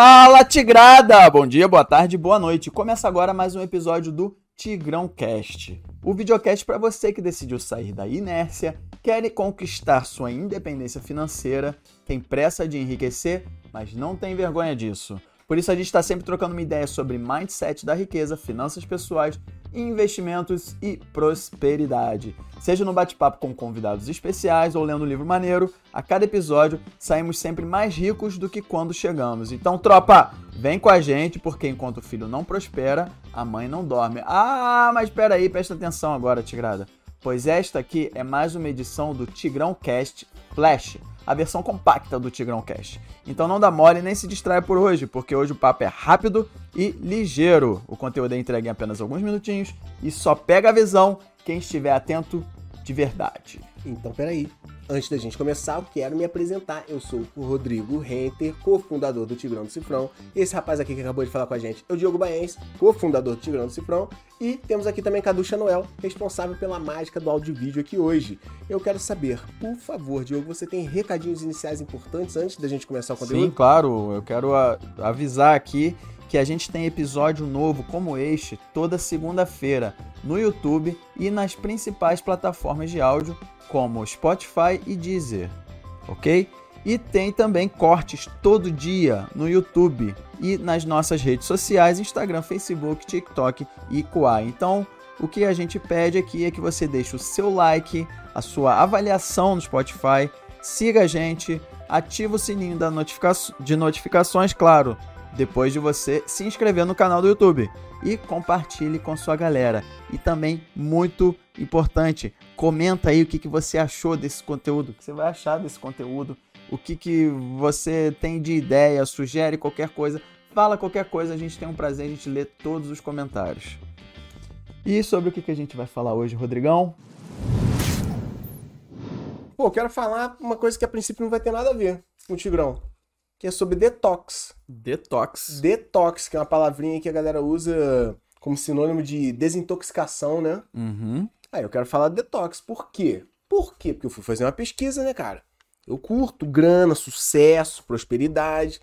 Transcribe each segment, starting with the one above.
Fala, Tigrada! Bom dia, boa tarde, boa noite. Começa agora mais um episódio do Tigrão Cast. O videocast para você que decidiu sair da inércia, quer conquistar sua independência financeira, tem pressa de enriquecer, mas não tem vergonha disso. Por isso a gente está sempre trocando uma ideia sobre mindset da riqueza, finanças pessoais, investimentos e prosperidade. Seja no bate-papo com convidados especiais ou lendo um livro maneiro, a cada episódio saímos sempre mais ricos do que quando chegamos. Então, tropa, vem com a gente, porque enquanto o filho não prospera, a mãe não dorme. Ah, mas espera aí, presta atenção agora, Tigrada. Pois esta aqui é mais uma edição do Tigrão Cast Flash a versão compacta do Tigrão Cash. Então não dá mole nem se distrai por hoje, porque hoje o papo é rápido e ligeiro. O conteúdo é entregue em apenas alguns minutinhos e só pega a visão quem estiver atento de verdade. Então, peraí. Antes da gente começar, eu quero me apresentar. Eu sou o Rodrigo Renter, cofundador do Tigrão do Cifrão. Esse rapaz aqui que acabou de falar com a gente é o Diogo Baense, cofundador do Tigrão do Cifrão. E temos aqui também Cadu Chanuel, responsável pela mágica do áudio e vídeo aqui hoje. Eu quero saber, por favor, Diogo, você tem recadinhos iniciais importantes antes da gente começar o conteúdo? Sim, claro. Eu quero avisar aqui que a gente tem episódio novo como este toda segunda-feira no YouTube e nas principais plataformas de áudio como Spotify e Deezer, ok? E tem também cortes todo dia no YouTube e nas nossas redes sociais, Instagram, Facebook, TikTok e Quai. Então, o que a gente pede aqui é que você deixe o seu like, a sua avaliação no Spotify, siga a gente, ativa o sininho da notifica de notificações, claro, depois de você se inscrever no canal do YouTube e compartilhe com sua galera. E também, muito importante, comenta aí o que, que você achou desse conteúdo, o que você vai achar desse conteúdo, o que, que você tem de ideia, sugere qualquer coisa, fala qualquer coisa, a gente tem um prazer, a gente lê todos os comentários. E sobre o que, que a gente vai falar hoje, Rodrigão? Pô, quero falar uma coisa que a princípio não vai ter nada a ver com o Tigrão que é sobre detox. Detox. Detox, que é uma palavrinha que a galera usa como sinônimo de desintoxicação, né? Uhum. Aí eu quero falar de detox. Por quê? Por quê? Porque eu fui fazer uma pesquisa, né, cara? Eu curto grana, sucesso, prosperidade.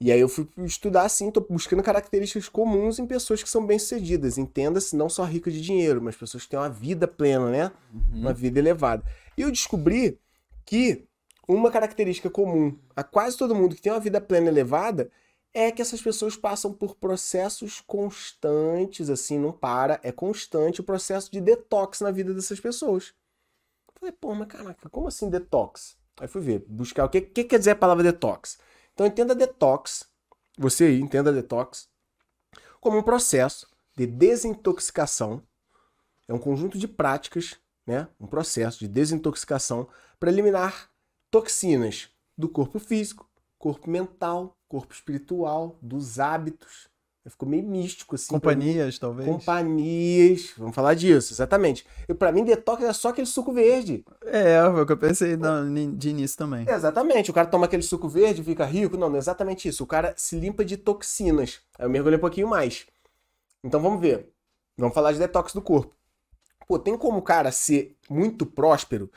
E aí eu fui estudar assim, tô buscando características comuns em pessoas que são bem-sucedidas. Entenda-se, não só ricas de dinheiro, mas pessoas que têm uma vida plena, né? Uhum. Uma vida elevada. E eu descobri que uma característica comum a quase todo mundo que tem uma vida plena elevada é que essas pessoas passam por processos constantes, assim, não para, é constante o processo de detox na vida dessas pessoas. Falei, pô, mas caraca, como assim detox? Aí fui ver, buscar o que, que quer dizer a palavra detox. Então entenda detox, você aí entenda detox, como um processo de desintoxicação, é um conjunto de práticas, né? um processo de desintoxicação para eliminar toxinas do corpo físico, corpo mental, corpo espiritual, dos hábitos. Ficou meio místico assim. Companhias, talvez. Companhias. Vamos falar disso, exatamente. E para mim, detox é só aquele suco verde. É, foi o que eu pensei de início também. exatamente. O cara toma aquele suco verde e fica rico. Não, não é exatamente isso. O cara se limpa de toxinas. Aí eu mergulhei um pouquinho mais. Então vamos ver. Vamos falar de detox do corpo. Pô, tem como o cara ser muito próspero,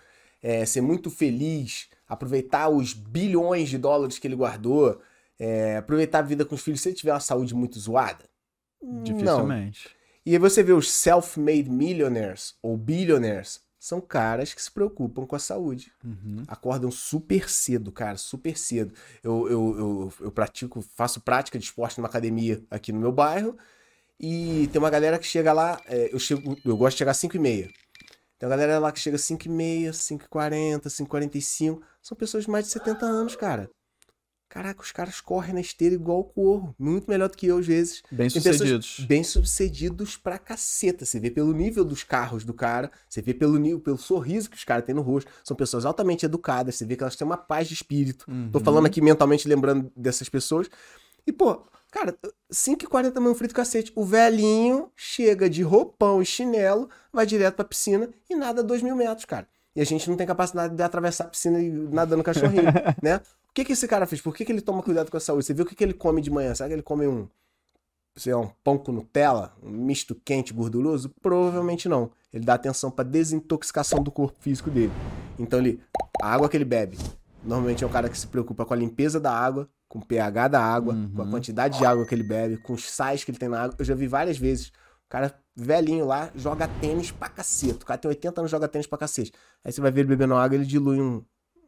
é, ser muito feliz, aproveitar os bilhões de dólares que ele guardou, é, aproveitar a vida com os filhos se ele tiver uma saúde muito zoada? Dificilmente. Não. E aí você vê os self-made millionaires ou billionaires, são caras que se preocupam com a saúde. Uhum. Acordam super cedo, cara, super cedo. Eu, eu, eu, eu pratico, faço prática de esporte numa academia aqui no meu bairro. E tem uma galera que chega lá, é, eu, chego, eu gosto de chegar às 5 e meia. Tem uma galera lá que chega às 5 e meia, 5 e 40, 5 e 45. São pessoas de mais de 70 anos, cara. Caraca, os caras correm na esteira igual o corro. Muito melhor do que eu, às vezes. Bem sucedidos. Bem sucedidos pra caceta. Você vê pelo nível dos carros do cara, você vê pelo nível, pelo sorriso que os caras têm no rosto. São pessoas altamente educadas, você vê que elas têm uma paz de espírito. Uhum. Tô falando aqui mentalmente lembrando dessas pessoas. E, pô, Cara, 5h40 mão frito cacete. O velhinho chega de roupão e chinelo, vai direto pra piscina e nada a 2 mil metros, cara. E a gente não tem capacidade de atravessar a piscina e nadando cachorrinho, né? O que, que esse cara fez? Por que, que ele toma cuidado com a saúde? Você viu o que, que ele come de manhã? Será que ele come um, sei lá, um pão com Nutella? Um misto quente gorduroso? Provavelmente não. Ele dá atenção pra desintoxicação do corpo físico dele. Então ele, a água que ele bebe, normalmente é um cara que se preocupa com a limpeza da água, com o pH da água, Uhum. com a quantidade de água que ele bebe, com os sais que ele tem na água. Eu já vi várias vezes. O cara velhinho lá joga tênis pra cacete. O cara tem 80 anos joga tênis pra cacete. Aí você vai ver ele bebendo água, ele dilui um,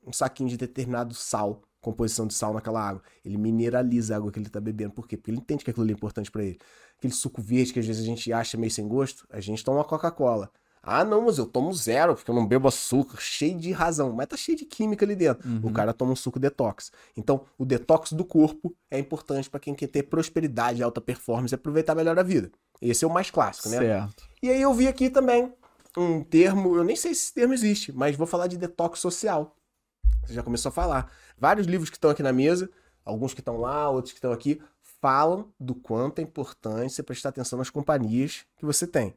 um saquinho de determinado sal, composição de sal naquela água. Ele mineraliza a água que ele tá bebendo. Por quê? Porque ele entende que aquilo ali é importante pra ele. Aquele suco verde que às vezes a gente acha meio sem gosto, a gente toma Coca-Cola. Ah, não, mas eu tomo zero, porque eu não bebo açúcar, cheio de razão. Mas tá cheio de química ali dentro. Uhum. O cara toma um suco detox. Então, o detox do corpo é importante pra quem quer ter prosperidade, alta performance e aproveitar melhor a vida. Esse é o mais clássico, né? Certo. E aí eu vi aqui também um termo, eu nem sei se esse termo existe, mas vou falar de detox social. Você já começou a falar. Vários livros que estão aqui na mesa, alguns que estão lá, outros que estão aqui, falam do quanto é importante você prestar atenção nas companhias que você tem.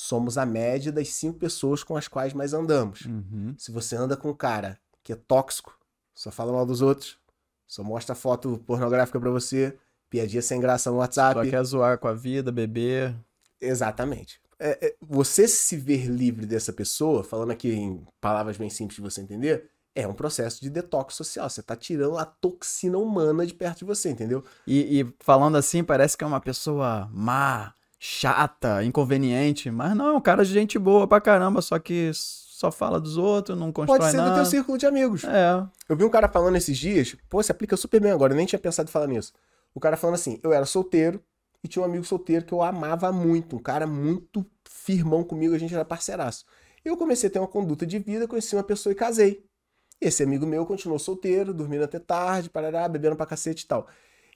Somos a média das cinco pessoas com as quais mais andamos. Uhum. Se você anda com um cara que é tóxico, só fala mal dos outros, só mostra foto pornográfica pra você, piadinha sem graça no WhatsApp. Só quer zoar com a vida, beber. Exatamente. É, é, você se ver livre dessa pessoa, falando aqui em palavras bem simples de você entender, é um processo de detox social. Você tá tirando a toxina humana de perto de você, entendeu? E, e falando assim, parece que é uma pessoa má, chata, inconveniente. Mas não, é um cara de gente boa pra caramba, só que só fala dos outros, não constrói Pode ser do nada. teu círculo de amigos. É. Eu vi um cara falando esses dias, pô, se aplica super bem agora, eu nem tinha pensado em falar nisso. O cara falando assim, eu era solteiro e tinha um amigo solteiro que eu amava muito, um cara muito firmão comigo, a gente era parceiraço. Eu comecei a ter uma conduta de vida, conheci uma pessoa e casei. Esse amigo meu continuou solteiro, dormindo até tarde, parará, bebendo pra cacete e tal.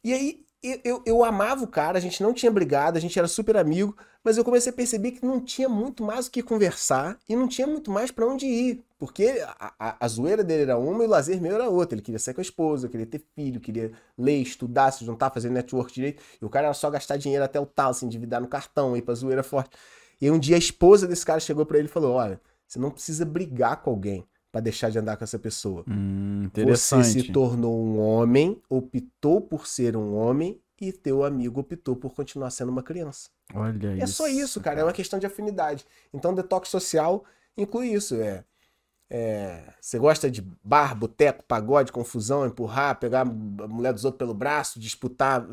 E aí, eu, eu, eu amava o cara, a gente não tinha brigado, a gente era super amigo, mas eu comecei a perceber que não tinha muito mais o que conversar e não tinha muito mais pra onde ir. Porque a, a, a zoeira dele era uma e o lazer meu era outra. Ele queria sair com a esposa, queria ter filho, queria ler, estudar, se juntar, fazer network direito. E o cara era só gastar dinheiro até o tal, se endividar no cartão, ir pra zoeira forte. E um dia a esposa desse cara chegou pra ele e falou: Olha, você não precisa brigar com alguém pra deixar de andar com essa pessoa. Hum. Você se tornou um homem, optou por ser um homem e teu amigo optou por continuar sendo uma criança. Olha É só isso, cara. É uma questão de afinidade. Então, detox social inclui isso. É, é, você gosta de bar, boteco, pagode, confusão, empurrar, pegar a mulher dos outros pelo braço, disputar.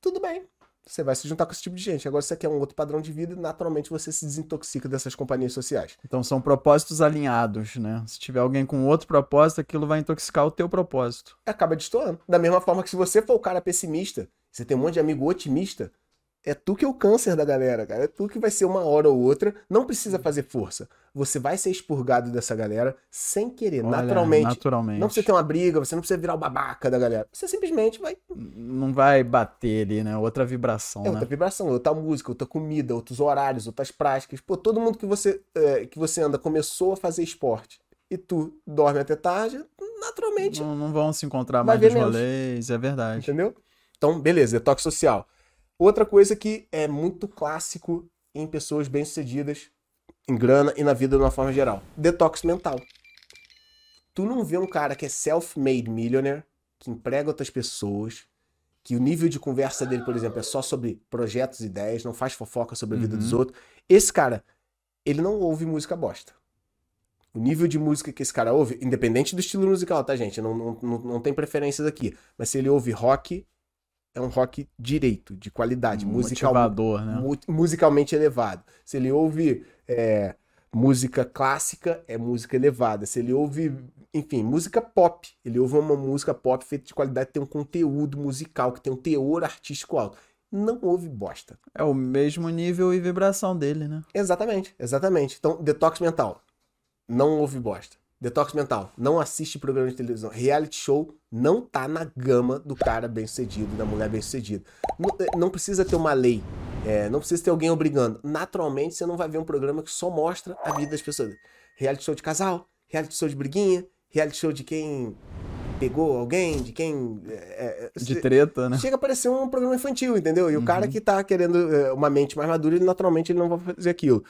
Tudo bem. Você vai se juntar com esse tipo de gente. Agora, se você quer um outro padrão de vida, naturalmente você se desintoxica dessas companhias sociais. Então são propósitos alinhados, né? Se tiver alguém com outro propósito, aquilo vai intoxicar o teu propósito. acaba destoando. Da mesma forma que se você for o cara pessimista, você tem um monte de amigo otimista, é tu que é o câncer da galera, cara. É tu que vai ser uma hora ou outra. Não precisa fazer força. Você vai ser expurgado dessa galera sem querer, Olha, naturalmente. Naturalmente. Não precisa ter uma briga, você não precisa virar o babaca da galera. Você simplesmente vai. Não vai bater ali, né? Outra vibração, É outra né? vibração, outra música, outra comida, outros horários, outras práticas. Pô, todo mundo que você, é, que você anda começou a fazer esporte e tu dorme até tarde, naturalmente Não, não vão se encontrar mais nos rolês, é verdade. Entendeu? Então, beleza, detox social. Outra coisa que é muito clássico em pessoas bem-sucedidas, em grana e na vida de uma forma geral: detox mental. Tu não vê um cara que é self-made millionaire, que emprega outras pessoas, que o nível de conversa dele, por exemplo, é só sobre projetos e ideias, não faz fofoca sobre a vida Uhum. dos outros. Esse cara, ele não ouve música bosta. O nível de música que esse cara ouve, independente do estilo musical, tá, gente? Não, não, não, não tem preferências aqui. Mas se ele ouve rock, é um rock direito, de qualidade, musical, Motivador, né? mu- musicalmente elevado. Se ele ouve é, música clássica, é música elevada. Se ele ouve, enfim, música pop, ele ouve uma música pop feita de qualidade, tem um conteúdo musical, que tem um teor artístico alto. Não ouve bosta. É o mesmo nível e vibração dele, né? Exatamente, exatamente. Então, detox mental. Não ouve bosta. Detox mental. Não assiste programa de televisão. Reality show não tá na gama do cara bem sucedido, da mulher bem sucedida. Não, eh, não precisa ter uma lei. é, não precisa ter alguém obrigando. Naturalmente, você não vai ver um programa que só mostra a vida das pessoas. Reality show de casal, reality show de briguinha, reality show de quem pegou alguém, de quem. é, De treta, né? Chega a parecer um programa infantil, entendeu? E o Uhum. cara que tá querendo é, uma mente mais madura, ele naturalmente ele não vai fazer aquilo.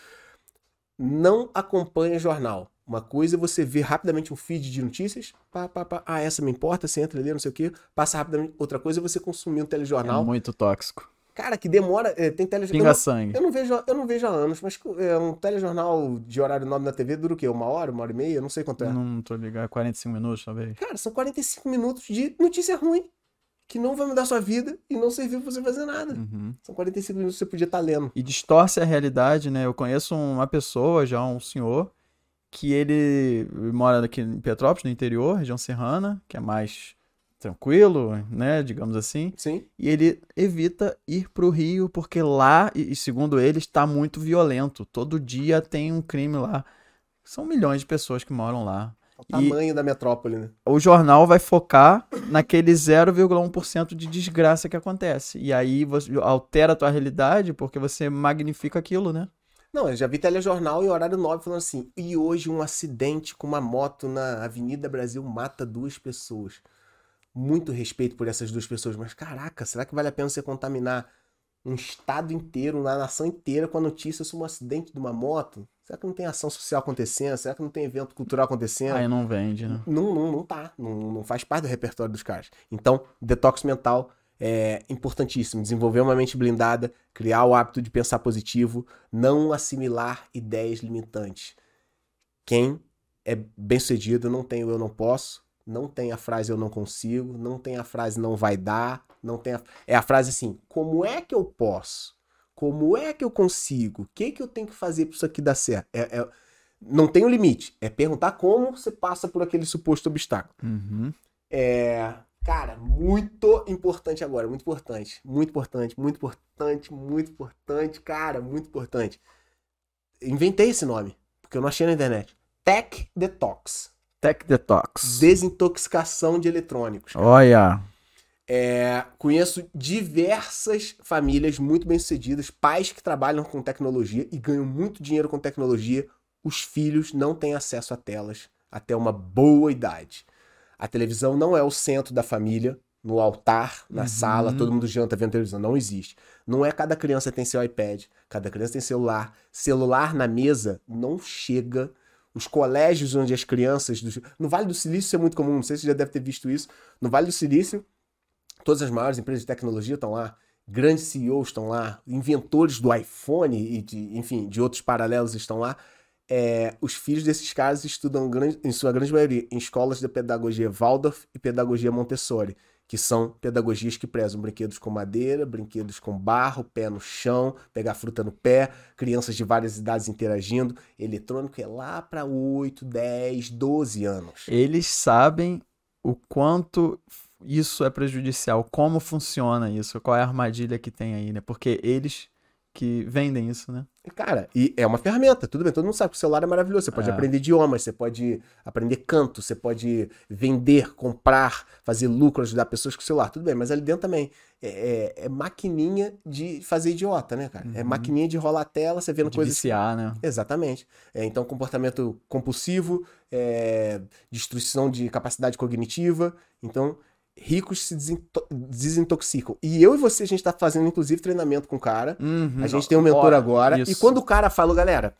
Não acompanha jornal. Uma coisa é você ver rapidamente um feed de notícias, pá, pá, pá, ah, essa me importa, você entra ali, não sei o quê, passa rapidamente. Outra coisa é você consumir um É telejornal, muito tóxico. Cara, que demora. é, tem telejornal. Pinga sangue. Eu não vejo, eu não vejo há anos, mas é, um telejornal de horário nobre na TV dura o quê? Uma hora, uma hora e meia? Eu não sei quanto é. Não tô ligado, 45 minutos talvez. Cara, são 45 minutos de notícia ruim. Que não vai mudar sua vida e não serviu pra você fazer nada. Uhum. São 45 minutos que você podia estar lendo. E distorce a realidade, né? Eu conheço uma pessoa, já um senhor, que ele mora aqui em Petrópolis, no interior, região serrana, que é mais tranquilo, né? Digamos assim. Sim. E ele evita ir pro Rio porque lá, e e segundo ele, está muito violento. Todo dia tem um crime lá. São milhões de pessoas que moram lá. O tamanho da metrópole, né? O jornal vai focar naquele 0,1% de desgraça que acontece. E aí você altera a tua realidade porque você magnifica aquilo, né? Não, eu já vi telejornal em horário nobre falando assim: e hoje um acidente com uma moto na Avenida Brasil mata duas pessoas. Muito respeito por essas duas pessoas, mas caraca, será que vale a pena você contaminar um estado inteiro, uma nação inteira com a notícia sobre um acidente de uma moto? Será que não tem ação social acontecendo? Será que não tem evento cultural acontecendo? Aí não vende, né? Não, não, não tá. Não, não faz parte do repertório dos caras. Então, detox mental é importantíssimo. Desenvolver uma mente blindada, criar o hábito de pensar positivo, não assimilar ideias limitantes. Quem é bem sucedido não tem o eu não posso, não tem a frase eu não consigo, não tem a frase não vai dar, não tem a... É a frase assim, como é que eu posso? Como é que eu consigo? O que, que eu tenho que fazer para isso aqui dar certo? É, é- Não tem um limite. É perguntar como você passa por aquele suposto obstáculo. Uhum. É, cara, muito importante agora, muito importante, muito importante, muito importante, muito importante, cara, muito importante. Inventei esse nome, porque eu não achei na internet. Tech Detox, Tech Detox. desintoxicação de eletrônicos. Olha. É, conheço diversas famílias muito bem-sucedidas, pais que trabalham com tecnologia e ganham muito dinheiro com tecnologia. Os filhos não têm acesso a telas até uma boa idade. A televisão não é o centro da família, no altar, na Uhum. sala, todo mundo janta vendo televisão. Não existe. Não é cada criança tem seu iPad, cada criança tem celular. Celular na mesa não chega. Os colégios onde as crianças. do- No Vale do Silício isso é muito comum, não sei se você já deve ter visto isso. No Vale do Silício, todas as maiores empresas de tecnologia estão lá, grandes CEOs estão lá, inventores do iPhone e de, enfim, de outros paralelos estão lá. É, os filhos desses caras estudam, em sua grande maioria, em escolas de pedagogia Waldorf e pedagogia Montessori, que são pedagogias que prezam brinquedos com madeira, brinquedos com barro, pé no chão, pegar fruta no pé, crianças de várias idades interagindo. Eletrônico é lá para 8, 10, 12 anos. Eles sabem o quanto isso é prejudicial, como funciona isso, qual é a armadilha que tem aí, né? Porque eles que vendem isso, né? Cara, e é uma ferramenta, tudo bem, todo mundo sabe que o celular é maravilhoso. Você pode É. aprender idiomas, você pode aprender canto, você pode vender, comprar, fazer lucro, ajudar pessoas com o celular, tudo bem, mas ali dentro também é, é- é maquininha de fazer idiota, né, cara? É Uhum. maquininha de rolar a tela, você vendo De coisas. viciar, né? Exatamente. É, então, comportamento compulsivo, é, destruição de capacidade cognitiva. Então, ricos se desinto- desintoxicam. E eu e você, a gente tá fazendo, inclusive, treinamento com o cara. Uhum. A gente tem um mentor agora. E isso. quando o cara falou, galera,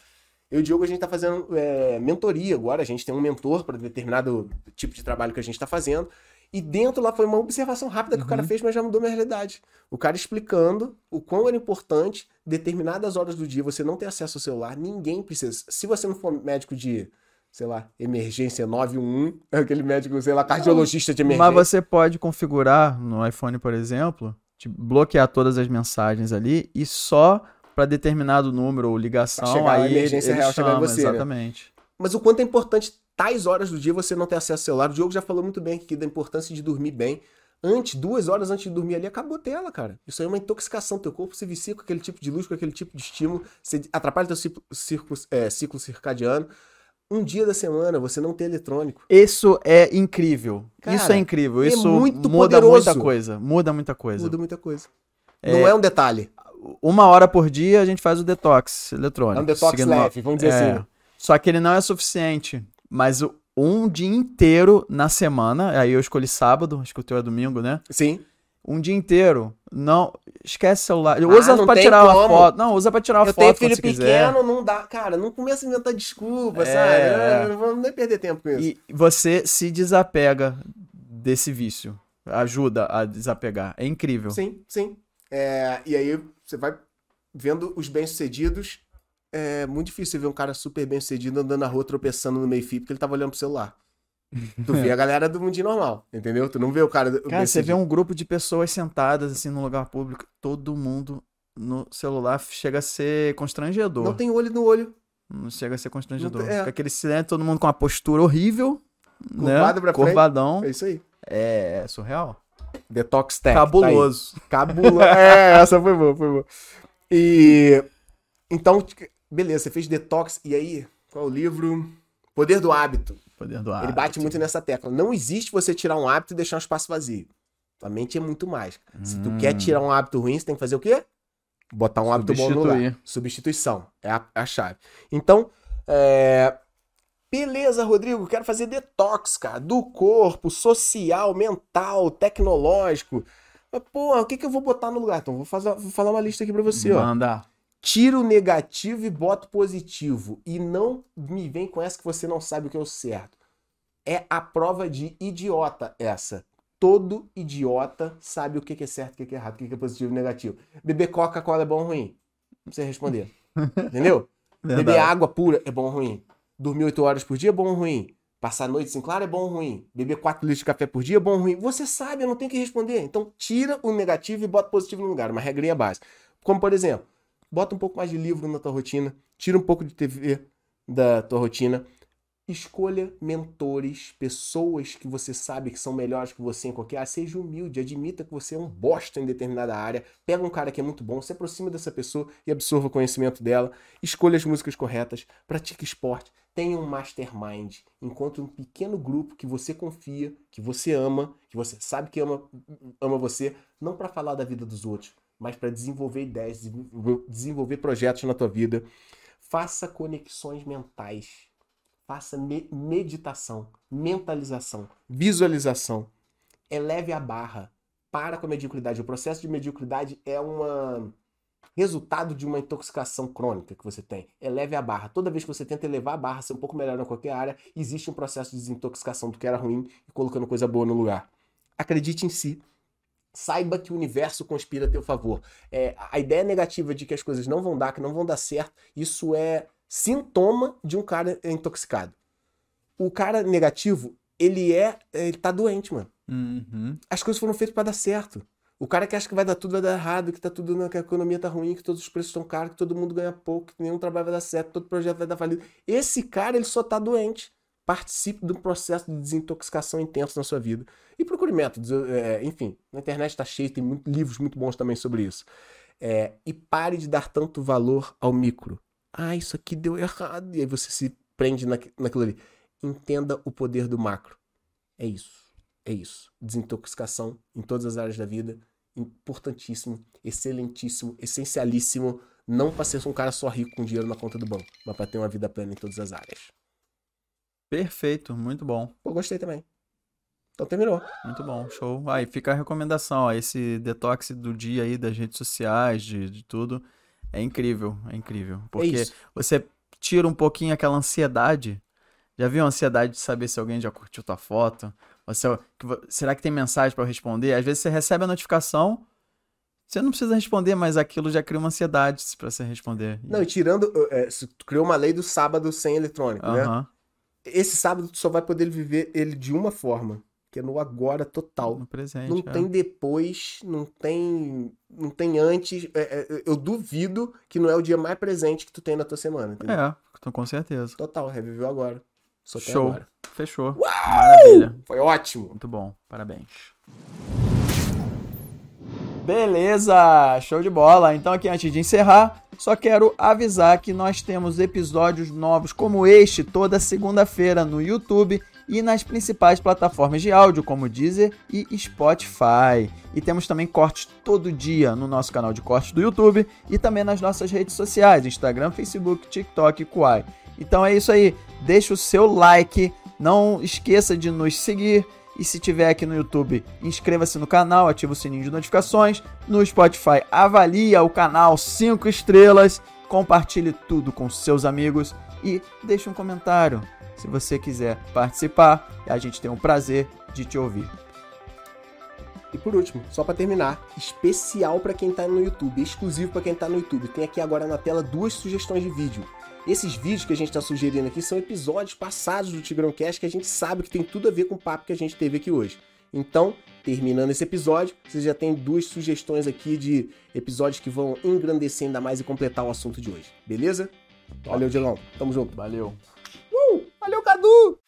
eu e o Diogo, a gente tá fazendo é, mentoria agora. A gente tem um mentor para determinado tipo de trabalho que a gente tá fazendo. E dentro lá foi uma observação rápida que o cara Uhum. fez, mas já mudou minha realidade. O cara explicando o quão era importante, determinadas horas do dia, você não ter acesso ao celular, ninguém precisa. Se você não for médico de, sei lá, emergência 911, aquele médico, sei lá, cardiologista de emergência. Mas você pode configurar no iPhone, por exemplo, bloquear todas as mensagens ali e só para determinado número ou Pra ligação, chegar a aí ele, emergência ele real chegar em chama, você, né? exatamente. Mas o quanto é importante tais horas do dia você não ter acesso ao celular. O Diogo já falou muito bem aqui da importância de dormir bem. Antes, duas horas antes de dormir ali, acabou a tela, cara. Isso aí é uma intoxicação. Teu corpo se vicia com aquele tipo de luz, com aquele tipo de estímulo. Você atrapalha teu ciclo, ciclo, é, ciclo circadiano. Um dia da semana você não ter eletrônico. Isso é incrível. Cara, isso é incrível. é Isso muito muda poderoso. muita coisa. Muda muita coisa. Muda muita coisa. Não é um detalhe. Uma hora por dia a gente faz o detox eletrônico. É um detox seguindo leve, vamos dizer É. assim. Só que ele não é suficiente. Mas um dia inteiro na semana, aí eu escolhi sábado, acho que o teu é domingo, né? Sim. Um dia inteiro, não. Esquece o celular. Ah, usa não pra tirar uma como. foto. Não, usa pra tirar uma Eu foto tenho quando filho você quiser. pequeno, não dá. Cara, não começa a inventar desculpa, É, sabe? Não vamos nem perder tempo com isso. E você se desapega desse vício. Ajuda a desapegar. É incrível. Sim, sim. É, e aí você vai vendo os bem-sucedidos. É muito difícil você ver um cara super bem-sucedido andando na rua tropeçando no meio-fio porque ele tava olhando pro celular. Tu vê a galera do mundinho normal, entendeu? Tu não vê o cara. Cara, você vê bem-sucedido. um grupo de pessoas sentadas assim no lugar público, todo mundo no celular chega a ser constrangedor. Não tem olho no olho. Não chega a ser constrangedor. Tem- é. Fica aquele silêncio, todo mundo com uma postura horrível. Curvado né? pra frente. Curvadão. É isso aí. É, é surreal. Detox Tech. tá. Cabuloso. Cabuloso. é, essa foi boa, foi boa. E. Então, beleza, você fez detox. E aí, qual é o livro? Poder do Hábito. Poder do Ele bate muito nessa tecla. Não existe você tirar um hábito e deixar um espaço vazio. Tua mente é muito mais. Se tu Hum. quer tirar um hábito ruim, você tem que fazer o quê? Botar um hábito bom no lugar. Substituição. É a, é a chave. Então, é... beleza, Rodrigo. Quero fazer detox, cara. Do corpo, social, mental, tecnológico. Mas, porra, o que, que eu vou botar no lugar? Então, vou, fazer, vou falar uma lista aqui pra você, ó. Manda. Tira o negativo e bota o positivo. E não me vem com essa que você não sabe o que é o certo. É a prova de idiota essa. Todo idiota sabe o que é certo, o que é errado, o que é positivo e negativo. Beber Coca-Cola é bom ou ruim? Não precisa responder. Entendeu? Beber Verdade. água pura é bom ou ruim? Dormir 8 horas por dia é bom ou ruim? Passar a noite sem claro é bom ou ruim? Beber 4 litros de café por dia é bom ou ruim? Você sabe, eu não tenho que responder. Então tira o negativo e bota o positivo no lugar. Uma regrinha básica. Como por exemplo, bota um pouco mais de livro na tua rotina, tira um pouco de TV da tua rotina. Escolha mentores, pessoas que você sabe que são melhores que você em qualquer área. Seja humilde, admita que você é um bosta em determinada área. Pega um cara que é muito bom, se aproxima dessa pessoa e absorva o conhecimento dela. Escolha as músicas corretas, pratique esporte, tenha um mastermind. Encontre um pequeno grupo que você confia, que você ama, que você sabe que ama, ama você, não para falar da vida dos outros, mas para desenvolver ideias, desenvol- desenvolver projetos na tua vida. Faça conexões mentais. Faça me- meditação, mentalização, visualização. Eleve a barra. Para com a mediocridade. O processo de mediocridade é uma resultado de uma intoxicação crônica que você tem. Eleve a barra. Toda vez que você tenta elevar a barra, ser um pouco melhor em qualquer área, existe um processo de desintoxicação do que era ruim e colocando coisa boa no lugar. Acredite em si. Saiba que o universo conspira a teu favor. É, a ideia negativa de que as coisas não vão dar, que não vão dar certo, isso é sintoma de um cara intoxicado. O cara negativo, ele é. Ele tá doente, mano. Uhum. As coisas foram feitas pra dar certo. O cara que acha que vai dar tudo vai dar errado, que tá tudo que a economia tá ruim, que todos os preços estão caros, que todo mundo ganha pouco, que nenhum trabalho vai dar certo, todo projeto vai dar falido. Esse cara, ele só tá doente. Participe de um processo de desintoxicação intenso na sua vida. E procure métodos. é, enfim, na internet tá cheio, tem muito- livros muito bons também sobre isso. É, e pare de dar tanto valor ao micro. Ah, isso aqui deu errado. E aí você se prende naqu- naquilo ali. Entenda o poder do macro. É isso. É isso. Desintoxicação em todas as áreas da vida. Importantíssimo, excelentíssimo, essencialíssimo. Não para ser um cara só rico com dinheiro na conta do banco, mas para ter uma vida plena em todas as áreas. Perfeito, muito bom. Pô, gostei também. Então terminou. Muito bom, show. Aí fica a recomendação, ó, esse detox do dia aí das redes sociais, de, de tudo, é incrível, é incrível. é Porque isso. você tira um pouquinho aquela ansiedade. Já viu a ansiedade de saber se alguém já curtiu tua foto? Ou se- que vo- será que tem mensagem pra eu responder? Às vezes você recebe a notificação, você não precisa responder, mas aquilo já cria uma ansiedade pra você responder. Não, e tirando. é, criou uma lei do sábado sem eletrônico, né? Esse sábado tu só vai poder viver ele de uma forma, que é no agora total. no presente. Não é. tem depois, não tem, não tem antes. É, é, eu duvido que não é o dia mais presente que tu tem na tua semana, entendeu? É, tô com certeza. Total, reviveu agora. Só Show. agora. Fechou. Maravilha. Foi ótimo. Muito bom, parabéns. Beleza, show de bola. Então aqui antes de encerrar, só quero avisar que nós temos episódios novos como este toda segunda-feira no YouTube e nas principais plataformas de áudio como Deezer e Spotify. E temos também cortes todo dia no nosso canal de cortes do YouTube e também nas nossas redes sociais, Instagram, Facebook, TikTok e. Então é isso aí, deixa o seu like, não esqueça de nos seguir e se tiver aqui no YouTube, inscreva-se no canal, ativa o sininho de notificações. No Spotify, avalia o canal 5 estrelas, compartilhe tudo com seus amigos e deixe um comentário. Se você quiser participar, a gente tem o prazer de te ouvir. E por último, só para terminar, especial para quem tá no YouTube, exclusivo para quem tá no YouTube. Tem aqui agora na tela duas sugestões de vídeo. Esses vídeos que a gente está sugerindo aqui são episódios passados do Tigrão Cast que a gente sabe que tem tudo a ver com o papo que a gente teve aqui hoje. Então, terminando esse episódio, você já tem duas sugestões aqui de episódios que vão engrandecer ainda mais e completar o assunto de hoje. Beleza? Valeu, Diegão. Tamo junto. Valeu. Uh, valeu, Cadu!